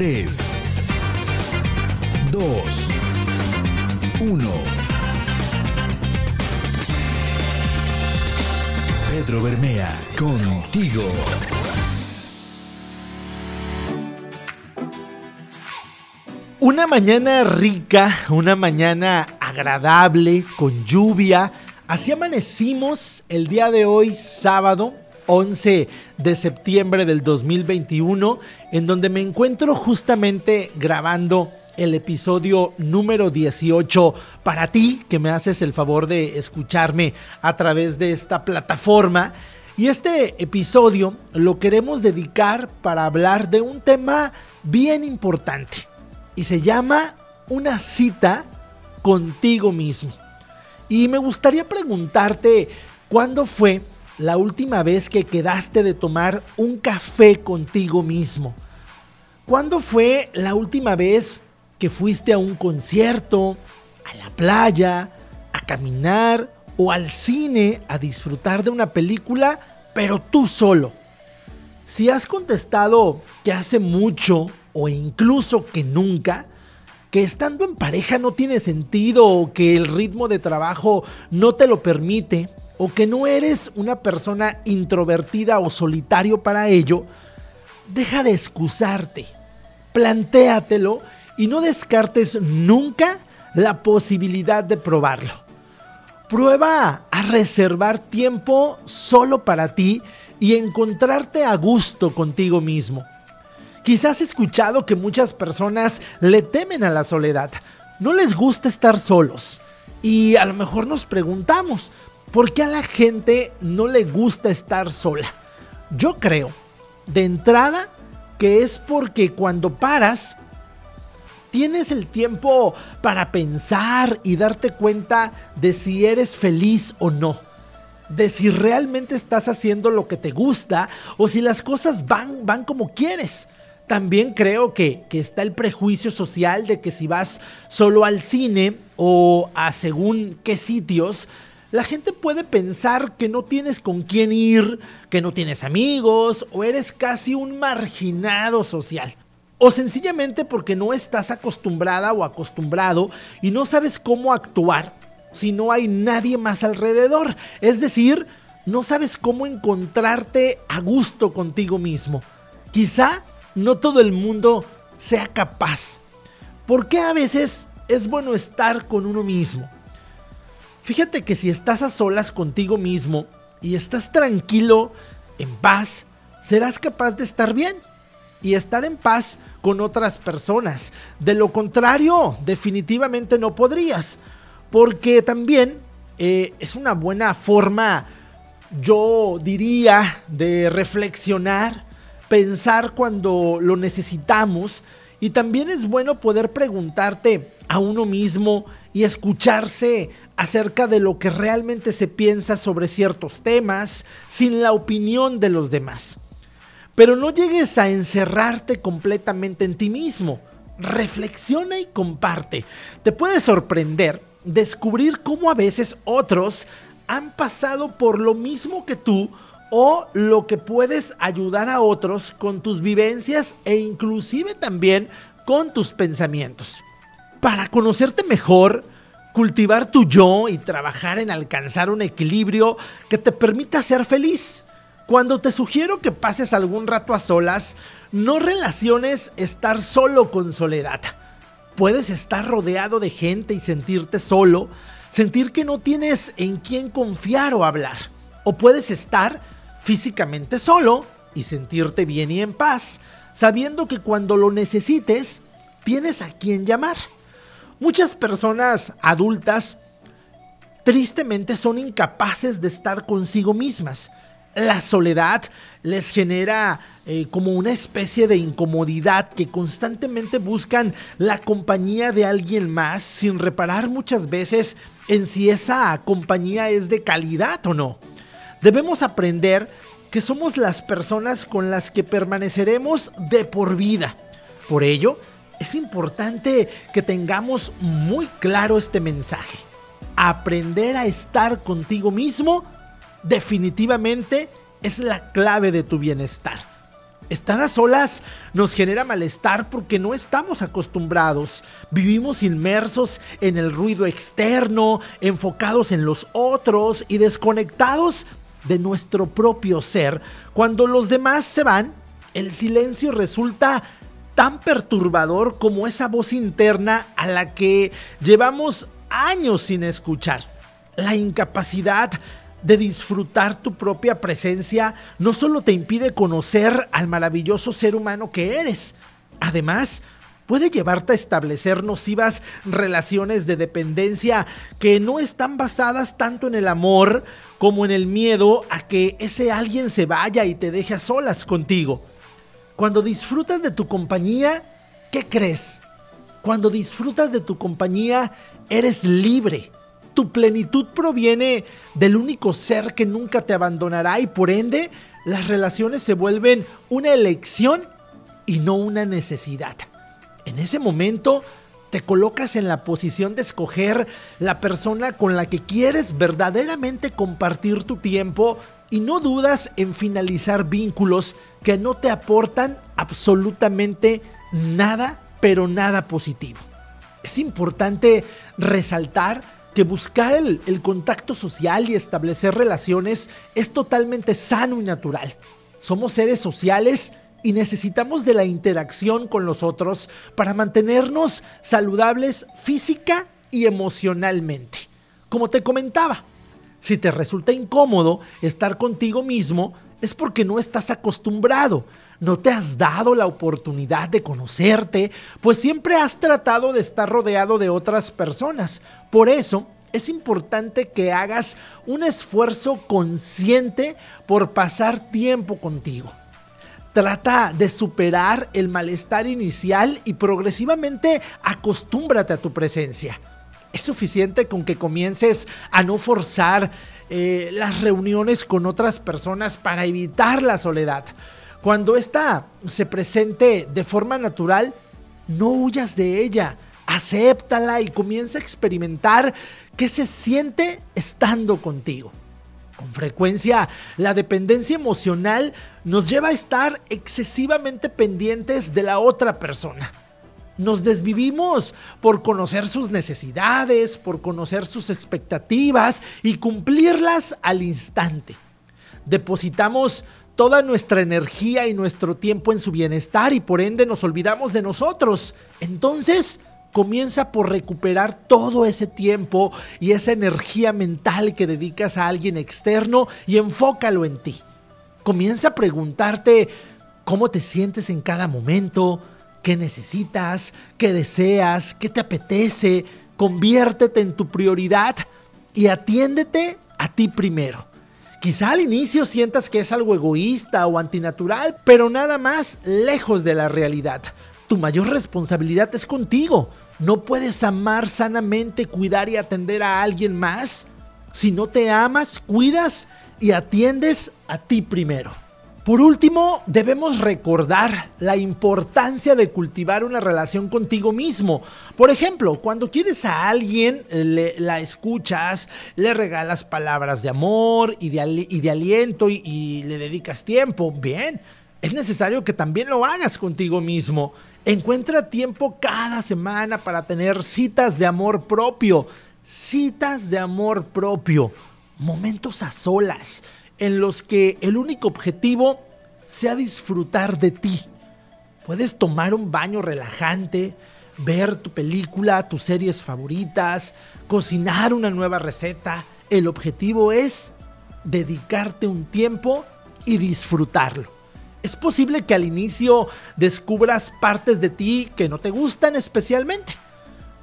3, 2, 1. Pedro Bermea, contigo. Una mañana rica, una mañana agradable, con lluvia. Así amanecimos el día de hoy, sábado 11 de septiembre del 2021, en donde me encuentro justamente grabando el episodio número 18 para ti, que me haces el favor de escucharme a través de esta plataforma. Y este episodio lo queremos dedicar para hablar de un tema bien importante y se llama Una cita contigo mismo. Y me gustaría preguntarte, ¿cuándo fue la última vez que quedaste de tomar un café contigo mismo? ¿Cuándo fue la última vez que fuiste a un concierto, a la playa, a caminar o al cine a disfrutar de una película, pero tú solo? Si has contestado que hace mucho o incluso que nunca, que estando en pareja no tiene sentido o que el ritmo de trabajo no te lo permite o que no eres una persona introvertida o solitario para ello, deja de excusarte, plantéatelo y no descartes nunca la posibilidad de probarlo. Prueba a reservar tiempo solo para ti y encontrarte a gusto contigo mismo. Quizás has escuchado que muchas personas le temen a la soledad, no les gusta estar solos. Y a lo mejor nos preguntamos, ¿por qué a la gente no le gusta estar sola? Yo creo, de entrada, que es porque cuando paras, tienes el tiempo para pensar y darte cuenta de si eres feliz o no. De si realmente estás haciendo lo que te gusta o si las cosas van, van como quieres. También creo que, está el prejuicio social de que si vas solo al cine o a según qué sitios, la gente puede pensar que no tienes con quién ir, que no tienes amigos o eres casi un marginado social. O sencillamente porque no estás acostumbrada o acostumbrado y no sabes cómo actuar si no hay nadie más alrededor. Es decir, no sabes cómo encontrarte a gusto contigo mismo. Quizá no todo el mundo sea capaz. ¿Por qué a veces es bueno estar con uno mismo? Fíjate que si estás a solas contigo mismo y estás tranquilo, en paz, serás capaz de estar bien y estar en paz con otras personas. De lo contrario, definitivamente no podrías. Porque también eh, es una buena forma, yo diría, de reflexionar pensar cuando lo necesitamos y también es bueno poder preguntarte a uno mismo y escucharse acerca de lo que realmente se piensa sobre ciertos temas sin la opinión de los demás. Pero no llegues a encerrarte completamente en ti mismo. Reflexiona y comparte. Te puede sorprender descubrir cómo a veces otros han pasado por lo mismo que tú o lo que puedes ayudar a otros con tus vivencias e inclusive también con tus pensamientos. Para conocerte mejor, cultivar tu yo y trabajar en alcanzar un equilibrio que te permita ser feliz. Cuando te sugiero que pases algún rato a solas, no relaciones estar solo con soledad. Puedes estar rodeado de gente y sentirte solo, sentir que no tienes en quién confiar o hablar. O puedes estar físicamente solo y sentirte bien y en paz, sabiendo que cuando lo necesites, tienes a quien llamar. Muchas personas adultas tristemente son incapaces de estar consigo mismas. La soledad les genera eh, como una especie de incomodidad que constantemente buscan la compañía de alguien más sin reparar muchas veces en si esa compañía es de calidad o no debemos aprender que somos las personas con las que permaneceremos de por vida. Por ello, es importante que tengamos muy claro este mensaje. Aprender a estar contigo mismo definitivamente es la clave de tu bienestar. Estar a solas nos genera malestar porque no estamos acostumbrados. Vivimos inmersos en el ruido externo, enfocados en los otros y desconectados de nuestro propio ser. Cuando los demás se van, el silencio resulta tan perturbador como esa voz interna a la que llevamos años sin escuchar. La incapacidad de disfrutar tu propia presencia no solo te impide conocer al maravilloso ser humano que eres, además puede llevarte a establecer nocivas relaciones de dependencia que no están basadas tanto en el amor como en el miedo a que ese alguien se vaya y te deje a solas contigo. Cuando disfrutas de tu compañía, ¿qué crees? Cuando disfrutas de tu compañía, eres libre tu plenitud proviene del único ser que nunca te abandonará y por ende las relaciones se vuelven una elección y no una necesidad. En ese momento te colocas en la posición de escoger la persona con la que quieres verdaderamente compartir tu tiempo y no dudas en finalizar vínculos que no te aportan absolutamente nada, pero nada positivo. Es importante resaltar que buscar el, contacto social y establecer relaciones es totalmente sano y natural. Somos seres sociales y necesitamos de la interacción con los otros para mantenernos saludables física y emocionalmente. Como te comentaba, si te resulta incómodo estar contigo mismo, es porque no estás acostumbrado, no te has dado la oportunidad de conocerte, pues siempre has tratado de estar rodeado de otras personas. Por eso, es importante que hagas un esfuerzo consciente por pasar tiempo contigo. Trata de superar el malestar inicial y progresivamente acostúmbrate a tu presencia. Es suficiente con que comiences a no forzar eh, las reuniones con otras personas para evitar la soledad. Cuando esta se presente de forma natural, no huyas de ella, acéptala y comienza a experimentar qué se siente estando contigo. Con frecuencia, la dependencia emocional nos lleva a estar excesivamente pendientes de la otra persona. Nos desvivimos por conocer sus necesidades, por conocer sus expectativas y cumplirlas al instante. Depositamos toda nuestra energía y nuestro tiempo en su bienestar y por ende nos olvidamos de nosotros. Entonces, comienza por recuperar todo ese tiempo y esa energía mental que dedicas a alguien externo y enfócalo en ti. Comienza a preguntarte cómo te sientes en cada momento, qué necesitas, qué deseas, qué te apetece. Conviértete en tu prioridad y atiéndete a ti primero. Quizá al inicio sientas que es algo egoísta o antinatural, pero nada más lejos de la realidad. Tu mayor responsabilidad es contigo. No puedes amar sanamente, cuidar y atender a alguien más si no te amas, cuidas y atiendes a ti primero. Por último, debemos recordar la importancia de cultivar una relación contigo mismo. Por ejemplo, cuando quieres a alguien, la escuchas, le regalas palabras de amor y de, aliento y le dedicas tiempo. Bien, es necesario que también lo hagas contigo mismo. Encuentra tiempo cada semana para tener citas de amor propio. Citas de amor propio. Momentos a solas en los que el único objetivo sea disfrutar de ti. Puedes tomar un baño relajante, ver tu película, tus series favoritas, cocinar una nueva receta. El objetivo es dedicarte un tiempo y disfrutarlo. Es posible que al inicio descubras partes de ti que no te gustan especialmente.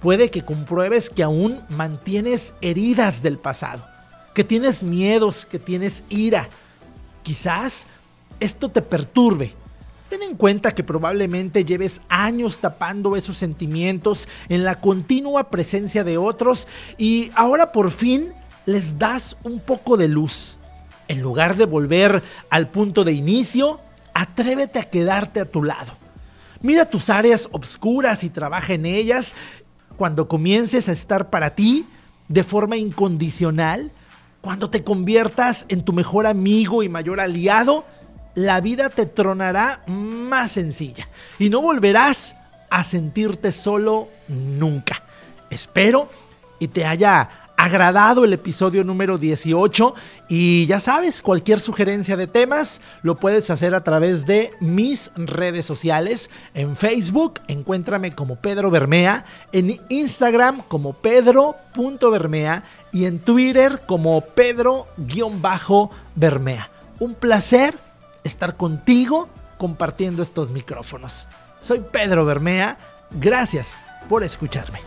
Puede que compruebes que aún mantienes heridas del pasado que tienes miedos, que tienes ira. Quizás esto te perturbe. Ten en cuenta que probablemente lleves años tapando esos sentimientos en la continua presencia de otros y ahora por fin les das un poco de luz. En lugar de volver al punto de inicio, atrévete a quedarte a tu lado. Mira tus áreas obscuras y trabaja en ellas. Cuando comiences a estar para ti de forma incondicional, cuando te conviertas en tu mejor amigo y mayor aliado, la vida te tronará más sencilla y no volverás a sentirte solo nunca. Espero y te haya agradado el episodio número 18 y ya sabes, cualquier sugerencia de temas lo puedes hacer a través de mis redes sociales. En Facebook encuéntrame como Pedro Bermea, en Instagram como pedro.bermea y en Twitter como Pedro-Bermea. Un placer estar contigo compartiendo estos micrófonos. Soy Pedro Bermea, gracias por escucharme.